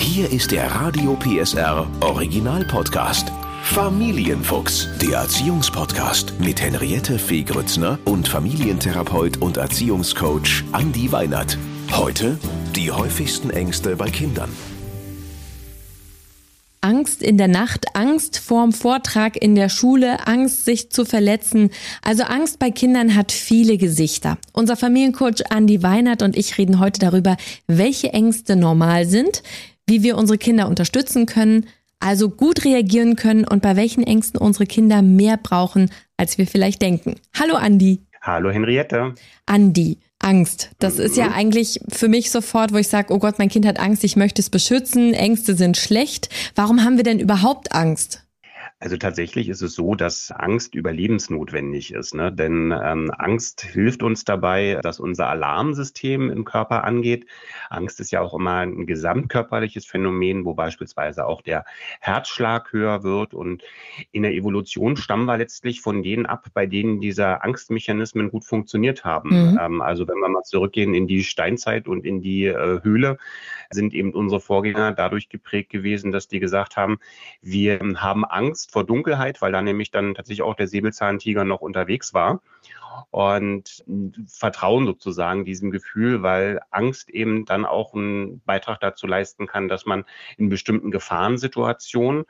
Hier ist der Radio PSR Original Podcast. Familienfuchs, der Erziehungspodcast mit Henriette Fee Grützner und Familientherapeut und Erziehungscoach Andi Weinert. Heute die häufigsten Ängste bei Kindern. Angst in der Nacht, Angst vorm Vortrag in der Schule, Angst, sich zu verletzen. Also Angst bei Kindern hat viele Gesichter. Unser Familiencoach Andi Weinert und ich reden heute darüber, welche Ängste normal sind, wie wir unsere Kinder unterstützen können, also gut reagieren können und bei welchen Ängsten unsere Kinder mehr brauchen, als wir vielleicht denken. Hallo Andi. Hallo Henriette. Andi, Angst. Das ist ja mhm. eigentlich für mich sofort, wo ich sage, oh Gott, mein Kind hat Angst, ich möchte es beschützen, Ängste sind schlecht. Warum haben wir denn überhaupt Angst? Also tatsächlich ist es so, dass Angst überlebensnotwendig ist. Ne? Denn ähm, Angst hilft uns dabei, dass unser Alarmsystem im Körper angeht. Angst ist ja auch immer ein gesamtkörperliches Phänomen, wo beispielsweise auch der Herzschlag höher wird. Und in der Evolution stammen wir letztlich von denen ab, bei denen diese Angstmechanismen gut funktioniert haben. Mhm. Ähm, also wenn wir mal zurückgehen in die Steinzeit und in die äh, Höhle, sind eben unsere Vorgänger dadurch geprägt gewesen, dass die gesagt haben, wir haben Angst Vor Dunkelheit, weil da nämlich dann tatsächlich auch der Säbelzahntiger noch unterwegs war und vertrauen sozusagen diesem Gefühl, weil Angst eben dann auch einen Beitrag dazu leisten kann, dass man in bestimmten Gefahrensituationen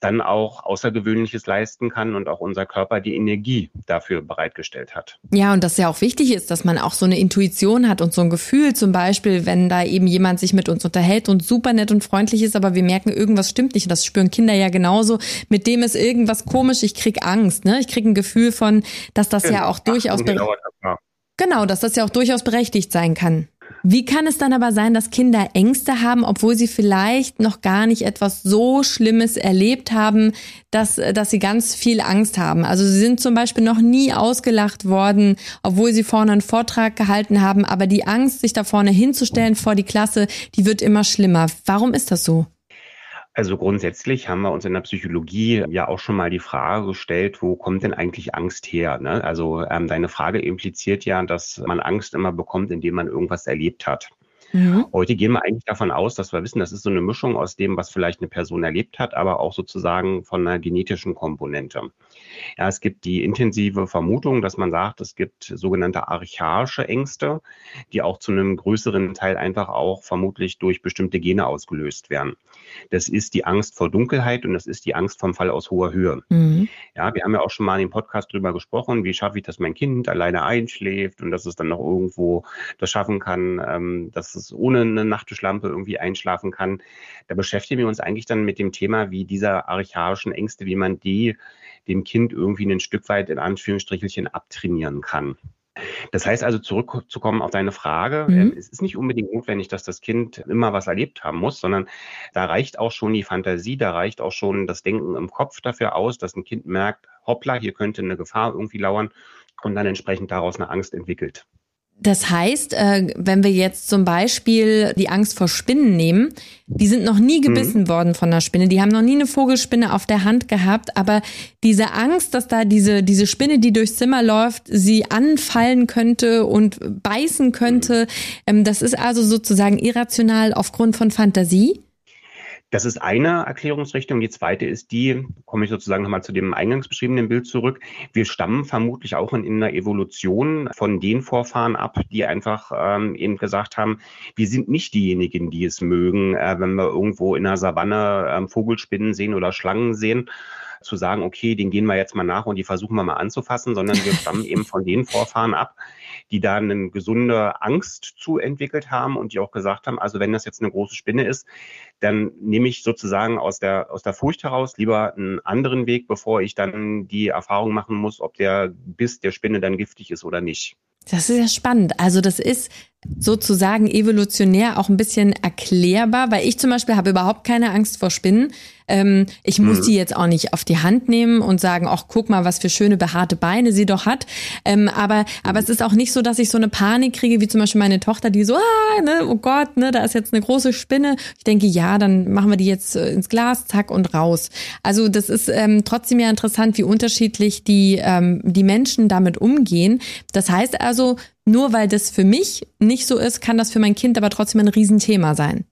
dann auch Außergewöhnliches leisten kann und auch unser Körper die Energie dafür bereitgestellt hat. Ja, und das ja auch wichtig ist, dass man auch so eine Intuition hat und so ein Gefühl, zum Beispiel, wenn da eben jemand sich mit uns unterhält und super nett und freundlich ist, aber wir merken, irgendwas stimmt nicht. Das spüren Kinder ja genauso. Mit dem ist irgendwas komisch, ich krieg Angst, ne? Ich krieg ein Gefühl von, dass das ja auch durchaus durchaus Genau, dass das ja auch durchaus berechtigt sein kann. Wie kann es dann aber sein, dass Kinder Ängste haben, obwohl sie vielleicht noch gar nicht etwas so Schlimmes erlebt haben, dass, dass sie ganz viel Angst haben? Also sie sind zum Beispiel noch nie ausgelacht worden, obwohl sie vorne einen Vortrag gehalten haben, aber die Angst, sich da vorne hinzustellen vor die Klasse, die wird immer schlimmer. Warum ist das so? Also grundsätzlich haben wir uns in der Psychologie ja auch schon mal die Frage gestellt, wo kommt denn eigentlich Angst her? Ne? Also ähm, deine Frage impliziert ja, dass man Angst immer bekommt, indem man irgendwas erlebt hat. Mhm. Heute gehen wir eigentlich davon aus, dass wir wissen, das ist so eine Mischung aus dem, was vielleicht eine Person erlebt hat, aber auch sozusagen von einer genetischen Komponente. Ja, es gibt die intensive Vermutung, dass man sagt, es gibt sogenannte archaische Ängste, die auch zu einem größeren Teil einfach auch vermutlich durch bestimmte Gene ausgelöst werden. Das ist die Angst vor Dunkelheit und das ist die Angst vom Fall aus hoher Höhe. Mhm. Ja, wir haben ja auch schon mal in dem Podcast drüber gesprochen, wie schaffe ich, dass mein Kind alleine einschläft und dass es dann noch irgendwo das schaffen kann, ähm, dass es ohne eine Nachttischlampe irgendwie einschlafen kann. Da beschäftigen wir uns eigentlich dann mit dem Thema, wie diese archaischen Ängste, wie man die dem Kind irgendwie ein Stück weit in Anführungsstrichelchen abtrainieren kann. Das heißt also, zurückzukommen auf deine Frage, mhm. äh, es ist nicht unbedingt notwendig, dass das Kind immer was erlebt haben muss, sondern da reicht auch schon die Fantasie, da reicht auch schon das Denken im Kopf dafür aus, dass ein Kind merkt, hoppla, hier könnte eine Gefahr irgendwie lauern und dann entsprechend daraus eine Angst entwickelt. Das heißt, äh, wenn wir jetzt zum Beispiel die Angst vor Spinnen nehmen, die sind noch nie gebissen mhm. worden von einer Spinne, die haben noch nie eine Vogelspinne auf der Hand gehabt, aber diese Angst, dass da diese, diese Spinne, die durchs Zimmer läuft, sie anfallen könnte und beißen könnte, ähm, das ist also sozusagen irrational aufgrund von Fantasie? Das ist eine Erklärungsrichtung. Die zweite ist die, komme ich sozusagen nochmal zu dem eingangs beschriebenen Bild zurück. Wir stammen vermutlich auch in, in der Evolution von den Vorfahren ab, die einfach ähm, eben gesagt haben, wir sind nicht diejenigen, die es mögen, äh, wenn wir irgendwo in der Savanne äh, Vogelspinnen sehen oder Schlangen sehen, zu sagen, okay, den gehen wir jetzt mal nach und die versuchen wir mal anzufassen, sondern wir stammen eben von den Vorfahren ab, die da eine gesunde Angst zu entwickelt haben und die auch gesagt haben, also wenn das jetzt eine große Spinne ist, dann nehme ich sozusagen aus der, aus der Furcht heraus lieber einen anderen Weg, bevor ich dann die Erfahrung machen muss, ob der Biss der Spinne dann giftig ist oder nicht. Das ist ja spannend. Also das ist sozusagen evolutionär auch ein bisschen erklärbar, weil ich zum Beispiel habe überhaupt keine Angst vor Spinnen. Ähm, ich muss mhm. die jetzt auch nicht auf die Hand nehmen und sagen, ach guck mal, was für schöne behaarte Beine sie doch hat. Ähm, aber aber es ist auch nicht so, dass ich so eine Panik kriege, wie zum Beispiel meine Tochter, die so, ah, ne, oh Gott, ne, da ist jetzt eine große Spinne. Ich denke, ja, dann machen wir die jetzt äh, ins Glas, zack und raus. Also das ist ähm, trotzdem ja interessant, wie unterschiedlich die ähm, die Menschen damit umgehen. Das heißt also, nur weil das für mich nicht so ist, kann das für mein Kind aber trotzdem ein Riesenthema sein.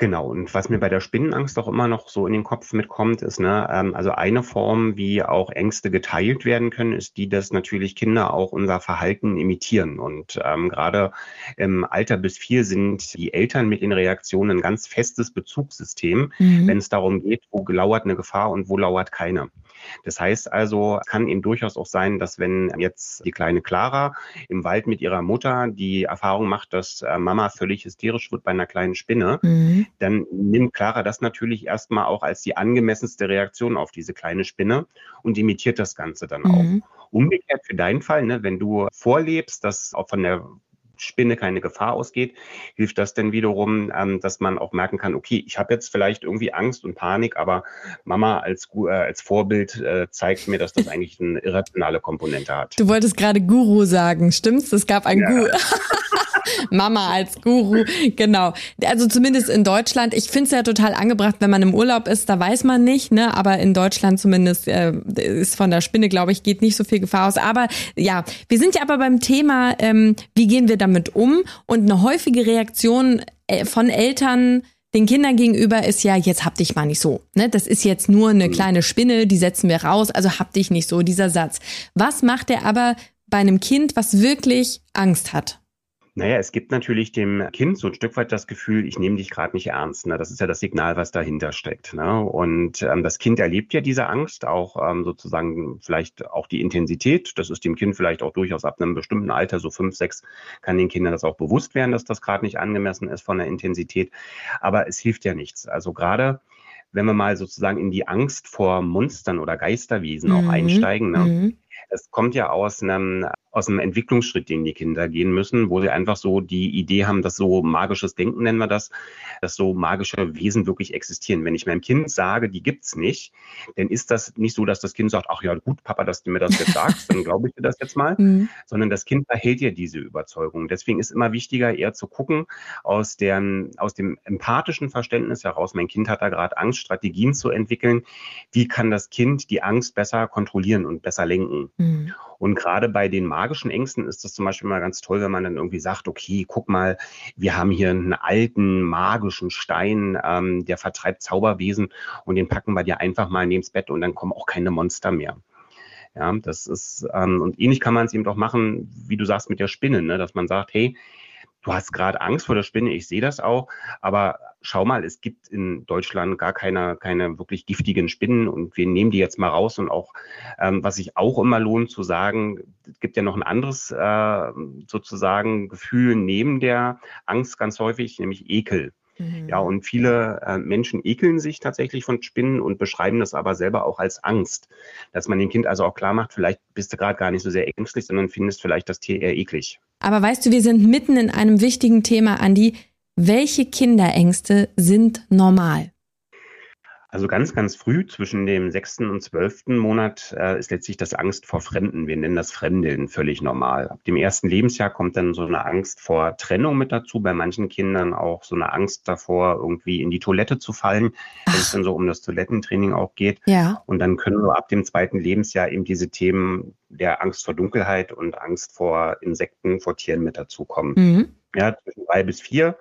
Genau, und was mir bei der Spinnenangst auch immer noch so in den Kopf mitkommt, ist, ne, ähm, also eine Form, wie auch Ängste geteilt werden können, ist die, dass natürlich Kinder auch unser Verhalten imitieren. Und ähm, gerade im Alter bis vier sind die Eltern mit den Reaktionen ein ganz festes Bezugssystem, mhm. wenn es darum geht, wo lauert eine Gefahr und wo lauert keine. Das heißt also, kann eben durchaus auch sein, dass wenn jetzt die kleine Clara im Wald mit ihrer Mutter die Erfahrung macht, dass äh, Mama völlig hysterisch wird bei einer kleinen Spinne, mhm. dann nimmt Clara das natürlich erstmal auch als die angemessenste Reaktion auf diese kleine Spinne und imitiert das Ganze dann auch. Mhm. Umgekehrt für deinen Fall, ne, wenn du vorlebst, dass auch von der Spinne keine Gefahr ausgeht, hilft das denn wiederum, ähm, dass man auch merken kann, okay, ich habe jetzt vielleicht irgendwie Angst und Panik, aber Mama als, äh, als Vorbild äh, zeigt mir, dass das eigentlich eine irrationale Komponente hat. Du wolltest gerade Guru sagen, stimmt's? Es gab ein ja. Guru. Mama als Guru, genau. Also zumindest in Deutschland. Ich finde es ja total angebracht, wenn man im Urlaub ist, da weiß man nicht, ne? Aber in Deutschland zumindest äh, ist von der Spinne, glaube ich, geht nicht so viel Gefahr aus. Aber ja, wir sind ja aber beim Thema, ähm, wie gehen wir damit um? Und eine häufige Reaktion äh, von Eltern den Kindern gegenüber ist ja, jetzt hab dich mal nicht so. Ne? Das ist jetzt nur eine mhm. kleine Spinne, die setzen wir raus, also hab dich nicht so, dieser Satz. Was macht er aber bei einem Kind, was wirklich Angst hat? Naja, es gibt natürlich dem Kind so ein Stück weit das Gefühl, ich nehme dich gerade nicht ernst. Ne? Das ist ja das Signal, was dahinter steckt. Ne? Und ähm, das Kind erlebt ja diese Angst, auch ähm, sozusagen vielleicht auch die Intensität. Das ist dem Kind vielleicht auch durchaus ab einem bestimmten Alter, so fünf, sechs, kann den Kindern das auch bewusst werden, dass das gerade nicht angemessen ist von der Intensität. Aber es hilft ja nichts. Also gerade wenn wir mal sozusagen in die Angst vor Monstern oder Geisterwesen mhm. auch einsteigen, ne? Mhm. Es kommt ja aus einem aus einem Entwicklungsschritt, den die Kinder gehen müssen, wo sie einfach so die Idee haben, dass so magisches Denken nennen wir das, dass so magische Wesen wirklich existieren. Wenn ich meinem Kind sage, die gibt's nicht, dann ist das nicht so, dass das Kind sagt, ach ja, gut, Papa, dass du mir das jetzt sagst, dann glaube ich dir das jetzt mal, mhm. sondern das Kind erhält ja diese Überzeugung. Deswegen ist immer wichtiger, eher zu gucken, aus, deren, aus dem empathischen Verständnis heraus, mein Kind hat da gerade Angst, Strategien zu entwickeln, wie kann das Kind die Angst besser kontrollieren und besser lenken. Mhm. Und gerade bei den magischen Ängsten ist das zum Beispiel mal ganz toll, wenn man dann irgendwie sagt, okay, guck mal, wir haben hier einen alten magischen Stein, ähm, der vertreibt Zauberwesen und den packen wir dir einfach mal neben das Bett und dann kommen auch keine Monster mehr. Ja, das ist, ähm, und ähnlich kann man es eben doch machen, wie du sagst, mit der Spinne, ne? dass man sagt, hey, du hast gerade Angst vor der Spinne, ich sehe das auch, aber schau mal, es gibt in Deutschland gar keine, keine wirklich giftigen Spinnen und wir nehmen die jetzt mal raus und auch, ähm, was sich auch immer lohnt zu sagen, es gibt ja noch ein anderes äh, sozusagen Gefühl neben der Angst ganz häufig, nämlich Ekel. Mhm. Ja, und viele äh, Menschen ekeln sich tatsächlich von Spinnen und beschreiben das aber selber auch als Angst. Dass man dem Kind also auch klar macht, vielleicht bist du gerade gar nicht so sehr ängstlich, sondern findest vielleicht das Tier eher eklig. Aber weißt du, wir sind mitten in einem wichtigen Thema, Andi. Welche Kinderängste sind normal? Also ganz, ganz früh zwischen dem sechsten und zwölften Monat äh, ist letztlich das Angst vor Fremden. Wir nennen das Fremdeln völlig normal. Ab dem ersten Lebensjahr kommt dann so eine Angst vor Trennung mit dazu. Bei manchen Kindern auch so eine Angst davor, irgendwie in die Toilette zu fallen, wenn es dann so um das Toilettentraining auch geht. Ja. Und dann können wir ab dem zweiten Lebensjahr eben diese Themen der Angst vor Dunkelheit und Angst vor Insekten, vor Tieren mit dazukommen. Mhm. Ja, zwischen drei bis vier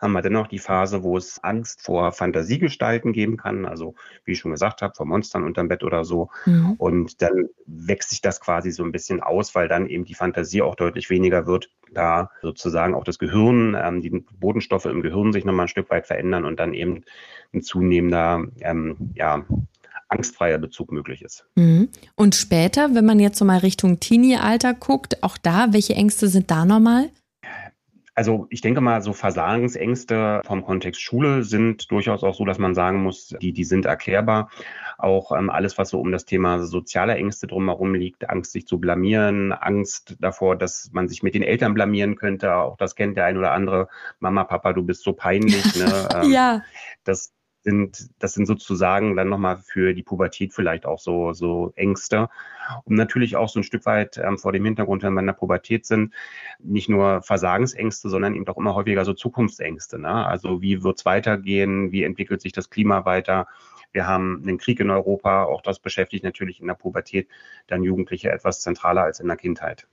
haben wir dennoch die Phase, wo es Angst vor Fantasiegestalten geben kann, also wie ich schon gesagt habe, vor Monstern unterm Bett oder so. Mhm. Und dann wächst sich das quasi so ein bisschen aus, weil dann eben die Fantasie auch deutlich weniger wird, da sozusagen auch das Gehirn, ähm, die Bodenstoffe im Gehirn sich nochmal ein Stück weit verändern und dann eben ein zunehmender, ähm, ja, angstfreier Bezug möglich ist. Mhm. Und später, wenn man jetzt so mal Richtung Teenie-Alter guckt, auch da, welche Ängste sind da normal? Also ich denke mal, so Versagensängste vom Kontext Schule sind durchaus auch so, dass man sagen muss, die, die sind erklärbar. Auch ähm, alles, was so um das Thema soziale Ängste drumherum liegt, Angst, sich zu blamieren, Angst davor, dass man sich mit den Eltern blamieren könnte, auch das kennt der ein oder andere, Mama, Papa, du bist so peinlich. Ne? Ähm, ja. Das, sind, das sind sozusagen dann nochmal für die Pubertät vielleicht auch so, so Ängste. Und natürlich auch so ein Stück weit ähm, vor dem Hintergrund, wenn wir in der Pubertät sind, nicht nur Versagensängste, sondern eben auch immer häufiger so Zukunftsängste. Ne? Also wie wird's weitergehen? Wie entwickelt sich das Klima weiter? Wir haben einen Krieg in Europa, auch das beschäftigt natürlich in der Pubertät dann Jugendliche etwas zentraler als in der Kindheit.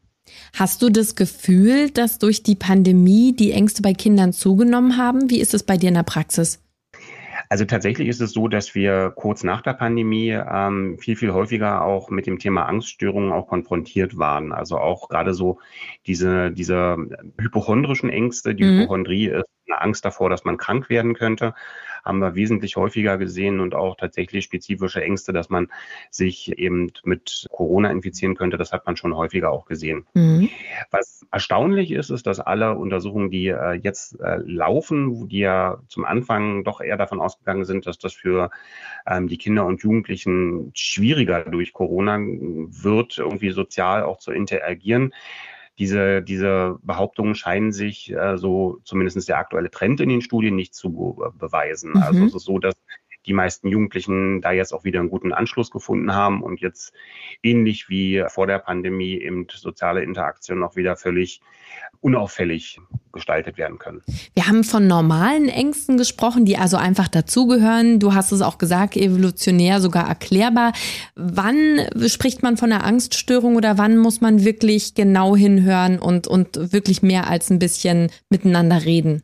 Hast du das Gefühl, dass durch die Pandemie die Ängste bei Kindern zugenommen haben? Wie ist es bei dir in der Praxis? Also tatsächlich ist es so, dass wir kurz nach der Pandemie ähm, viel, viel häufiger auch mit dem Thema Angststörungen auch konfrontiert waren. Also auch gerade so diese, diese hypochondrischen Ängste, die mhm. Hypochondrie ist eine Angst davor, dass man krank werden könnte haben wir wesentlich häufiger gesehen und auch tatsächlich spezifische Ängste, dass man sich eben mit Corona infizieren könnte. Das hat man schon häufiger auch gesehen. Mhm. Was erstaunlich ist, ist, dass alle Untersuchungen, die äh, jetzt äh, laufen, die ja zum Anfang doch eher davon ausgegangen sind, dass das für ähm, die Kinder und Jugendlichen schwieriger durch Corona wird, irgendwie sozial auch zu interagieren, diese, diese Behauptungen scheinen sich, äh, so zumindest der aktuelle Trend in den Studien, nicht zu beweisen. Mhm. Also es ist so, dass die meisten Jugendlichen da jetzt auch wieder einen guten Anschluss gefunden haben und jetzt ähnlich wie vor der Pandemie eben soziale Interaktion auch wieder völlig unauffällig gestaltet werden können. Wir haben von normalen Ängsten gesprochen, die also einfach dazugehören. Du hast es auch gesagt, evolutionär sogar erklärbar. Wann spricht man von einer Angststörung oder wann muss man wirklich genau hinhören und, und wirklich mehr als ein bisschen miteinander reden?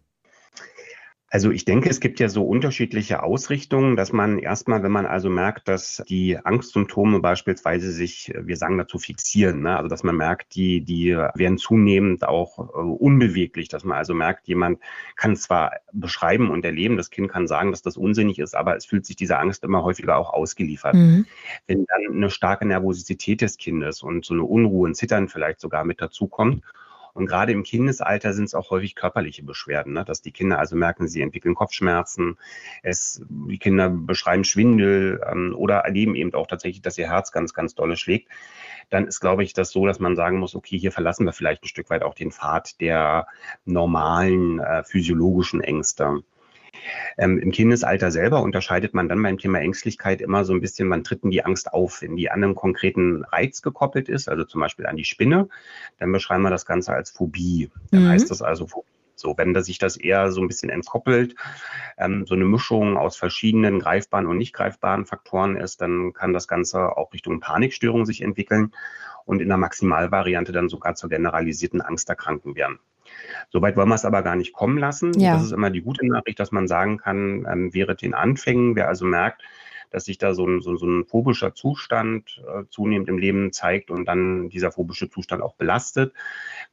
Also ich denke, es gibt ja so unterschiedliche Ausrichtungen, dass man erstmal, wenn man also merkt, dass die Angstsymptome beispielsweise sich, wir sagen dazu fixieren, ne? also dass man merkt, die, die werden zunehmend auch äh, unbeweglich, dass man also merkt, jemand kann zwar beschreiben und erleben, das Kind kann sagen, dass das unsinnig ist, aber es fühlt sich dieser Angst immer häufiger auch ausgeliefert. Mhm. Wenn dann eine starke Nervosität des Kindes und so eine Unruhe, ein Zittern vielleicht sogar mit dazukommt, und gerade im Kindesalter sind es auch häufig körperliche Beschwerden, ne? dass die Kinder also merken, sie entwickeln Kopfschmerzen, es, die Kinder beschreiben Schwindel ähm, oder erleben eben auch tatsächlich, dass ihr Herz ganz, ganz dolle schlägt. Dann ist, glaube ich, das so, dass man sagen muss, okay, hier verlassen wir vielleicht ein Stück weit auch den Pfad der normalen äh, physiologischen Ängste. Ähm, Im Kindesalter selber unterscheidet man dann beim Thema Ängstlichkeit immer so ein bisschen, wann tritt denn die Angst auf, wenn die an einem konkreten Reiz gekoppelt ist, also zum Beispiel an die Spinne, dann beschreiben wir das Ganze als Phobie. Dann mhm. heißt das also Phobie. So, wenn das sich das eher so ein bisschen entkoppelt, ähm, so eine Mischung aus verschiedenen greifbaren und nicht greifbaren Faktoren ist, dann kann das Ganze auch Richtung Panikstörung sich entwickeln und in der Maximalvariante dann sogar zur generalisierten Angsterkrankung werden. Soweit wollen wir es aber gar nicht kommen lassen. Ja. Das ist immer die gute Nachricht, dass man sagen kann, ähm, während den Anfängen, wer also merkt, dass sich da so ein, so, so ein phobischer Zustand äh, zunehmend im Leben zeigt und dann dieser phobische Zustand auch belastet.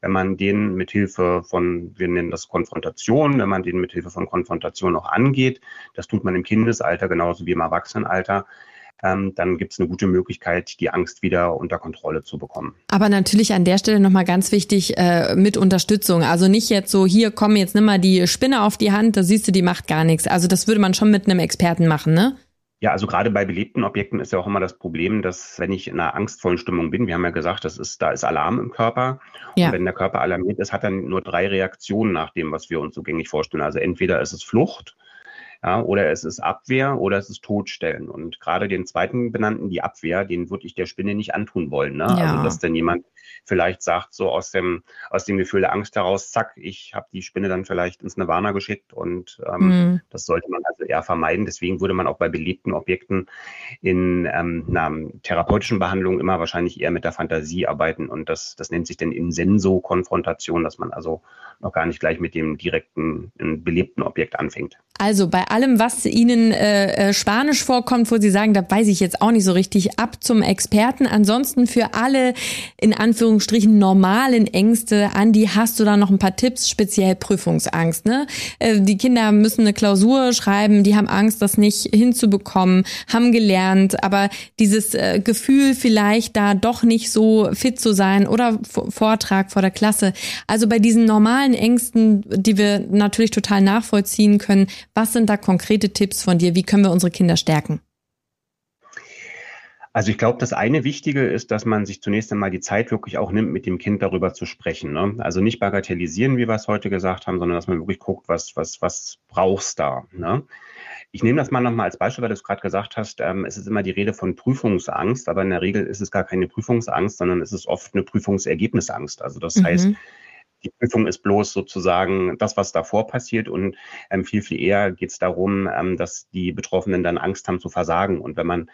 Wenn man den mit Hilfe von, wir nennen das Konfrontation, wenn man den mit Hilfe von Konfrontation auch angeht, das tut man im Kindesalter genauso wie im Erwachsenenalter, ähm, dann gibt es eine gute Möglichkeit, die Angst wieder unter Kontrolle zu bekommen. Aber natürlich an der Stelle nochmal ganz wichtig äh, mit Unterstützung. Also nicht jetzt so, hier komm, jetzt nimm mal die Spinne auf die Hand, da siehst du, die macht gar nichts. Also das würde man schon mit einem Experten machen, ne? Ja, also gerade bei belebten Objekten ist ja auch immer das Problem, dass wenn ich in einer angstvollen Stimmung bin, wir haben ja gesagt, das ist, da ist Alarm im Körper. Ja. Und wenn der Körper alarmiert ist, hat er nur drei Reaktionen nach dem, was wir uns so gängig vorstellen. Also entweder ist es Flucht, ja, oder es ist Abwehr oder es ist Todstellen. Und gerade den zweiten benannten, die Abwehr, den würde ich der Spinne nicht antun wollen. Ne? Ja. Also dass dann jemand vielleicht sagt, so aus dem, aus dem Gefühl der Angst heraus, zack, ich habe die Spinne dann vielleicht ins Nirvana geschickt und ähm, mhm. das sollte man also eher vermeiden. Deswegen würde man auch bei belebten Objekten in ähm, einer therapeutischen Behandlung immer wahrscheinlich eher mit der Fantasie arbeiten und das, das nennt sich dann Insenso-Konfrontation, dass man also noch gar nicht gleich mit dem direkten belebten Objekt anfängt. Also bei allem, was Ihnen äh, äh, Spanisch vorkommt, wo Sie sagen, da weiß ich jetzt auch nicht so richtig, ab zum Experten. Ansonsten für alle in Anführungsstrichen normalen Ängste, Andi, hast du da noch ein paar Tipps, speziell Prüfungsangst. Ne? Äh, die Kinder müssen eine Klausur schreiben, die haben Angst, das nicht hinzubekommen, haben gelernt, aber dieses äh, Gefühl vielleicht da doch nicht so fit zu sein oder Vortrag vor der Klasse. Also bei diesen normalen Ängsten, die wir natürlich total nachvollziehen können, was sind da konkrete Tipps von dir? Wie können wir unsere Kinder stärken? Also ich glaube, das eine Wichtige ist, dass man sich zunächst einmal die Zeit wirklich auch nimmt, mit dem Kind darüber zu sprechen. Ne? Also nicht bagatellisieren, wie wir es heute gesagt haben, sondern dass man wirklich guckt, was, was, was brauchst da. Ne? Ich nehme das mal nochmal als Beispiel, weil du es gerade gesagt hast. Ähm, es ist immer die Rede von Prüfungsangst, aber in der Regel ist es gar keine Prüfungsangst, sondern es ist oft eine Prüfungsergebnisangst. Also das mhm. heißt, die Prüfung ist bloß sozusagen das, was davor passiert und ähm, viel, viel eher geht es darum, ähm, dass die Betroffenen dann Angst haben zu versagen. Und wenn man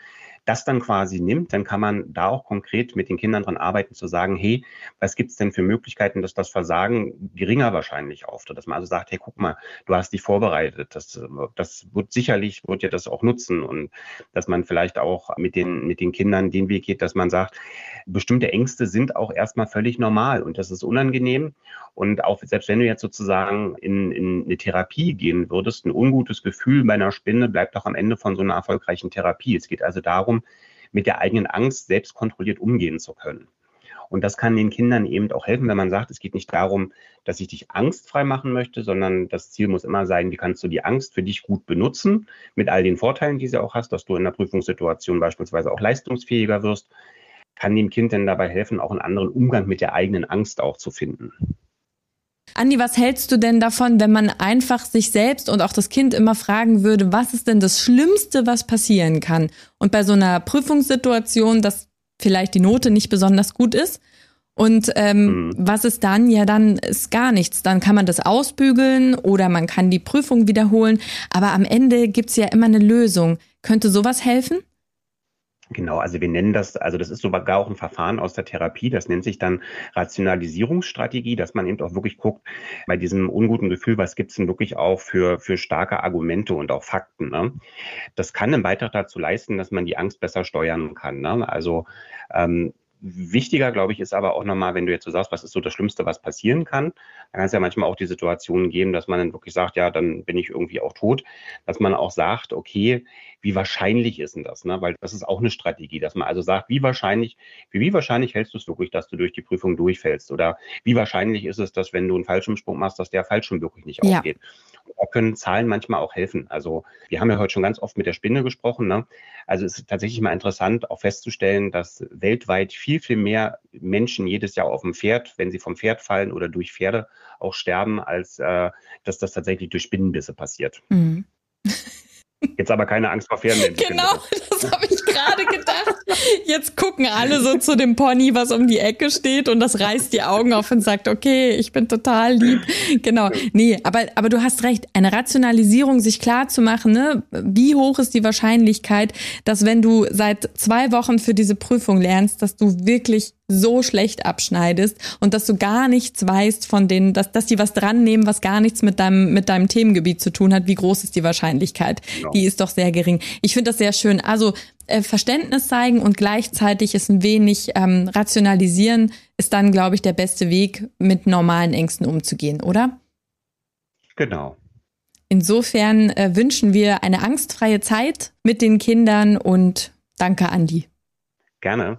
das dann quasi nimmt, dann kann man da auch konkret mit den Kindern dran arbeiten, zu sagen, hey, was gibt's denn für Möglichkeiten, dass das Versagen geringer wahrscheinlich auftritt? Dass man also sagt, hey, guck mal, du hast dich vorbereitet. Das, das wird sicherlich, wird ja das auch nutzen und dass man vielleicht auch mit den, mit den Kindern den Weg geht, dass man sagt, bestimmte Ängste sind auch erstmal völlig normal und das ist unangenehm. Und auch selbst wenn du jetzt sozusagen in, in eine Therapie gehen würdest, ein ungutes Gefühl bei einer Spinne bleibt auch am Ende von so einer erfolgreichen Therapie. Es geht also darum, mit der eigenen Angst selbst kontrolliert umgehen zu können. Und das kann den Kindern eben auch helfen, wenn man sagt, es geht nicht darum, dass ich dich angstfrei machen möchte, sondern das Ziel muss immer sein, wie kannst du die Angst für dich gut benutzen, mit all den Vorteilen, die sie auch hast, dass du in der Prüfungssituation beispielsweise auch leistungsfähiger wirst, kann dem Kind denn dabei helfen, auch einen anderen Umgang mit der eigenen Angst auch zu finden. Andi, was hältst du denn davon, wenn man einfach sich selbst und auch das Kind immer fragen würde, was ist denn das Schlimmste, was passieren kann? Und bei so einer Prüfungssituation, dass vielleicht die Note nicht besonders gut ist. Und ähm, mhm. was ist dann? Ja, dann ist gar nichts. Dann kann man das ausbügeln oder man kann die Prüfung wiederholen. Aber am Ende gibt's ja immer eine Lösung. Könnte sowas helfen? Genau, also wir nennen das, also das ist sogar auch ein Verfahren aus der Therapie, das nennt sich dann Rationalisierungsstrategie, dass man eben auch wirklich guckt, bei diesem unguten Gefühl, was gibt's denn wirklich auch für, für starke Argumente und auch Fakten. Ne? Das kann einen Beitrag dazu leisten, dass man die Angst besser steuern kann. Ne? Also ähm, Wichtiger, glaube ich, ist aber auch nochmal, wenn du jetzt so sagst, was ist so das Schlimmste, was passieren kann, dann kann es ja manchmal auch die Situation geben, dass man dann wirklich sagt, ja, dann bin ich irgendwie auch tot, dass man auch sagt, okay, wie wahrscheinlich ist denn das? Ne? Weil das ist auch eine Strategie, dass man also sagt, wie wahrscheinlich, wie, wie wahrscheinlich hältst du es wirklich, dass du durch die Prüfung durchfällst? Oder wie wahrscheinlich ist es, dass wenn du einen Fallschirmsprung machst, dass der Fallschirm wirklich nicht ja. aufgeht? Da können Zahlen manchmal auch helfen. Also wir haben ja heute schon ganz oft mit der Spinne gesprochen. Ne? Also es ist tatsächlich mal interessant, auch festzustellen, dass weltweit viel, viel mehr Menschen jedes Jahr auf dem Pferd, wenn sie vom Pferd fallen oder durch Pferde auch sterben, als äh, dass das tatsächlich durch Spinnenbisse passiert. Mhm. Jetzt aber keine Angst vor Pferden. Genau, das habe ich gerade gedacht. Jetzt gucken alle so zu dem Pony, was um die Ecke steht und das reißt die Augen auf und sagt, okay, ich bin total lieb. Genau. Nee, aber, aber du hast recht. Eine Rationalisierung, sich klar zu machen, ne? wie hoch ist die Wahrscheinlichkeit, dass wenn du seit zwei Wochen für diese Prüfung lernst, dass du wirklich so schlecht abschneidest und dass du gar nichts weißt von denen, dass, dass die was dran nehmen, was gar nichts mit deinem, mit deinem Themengebiet zu tun hat. Wie groß ist die Wahrscheinlichkeit? Genau. Die ist doch sehr gering. Ich finde das sehr schön. Also äh, Verständnis zeigen und gleichzeitig es ein wenig ähm, rationalisieren, ist dann, glaube ich, der beste Weg, mit normalen Ängsten umzugehen, oder? Genau. Insofern äh, wünschen wir eine angstfreie Zeit mit den Kindern und danke, Andi. Gerne.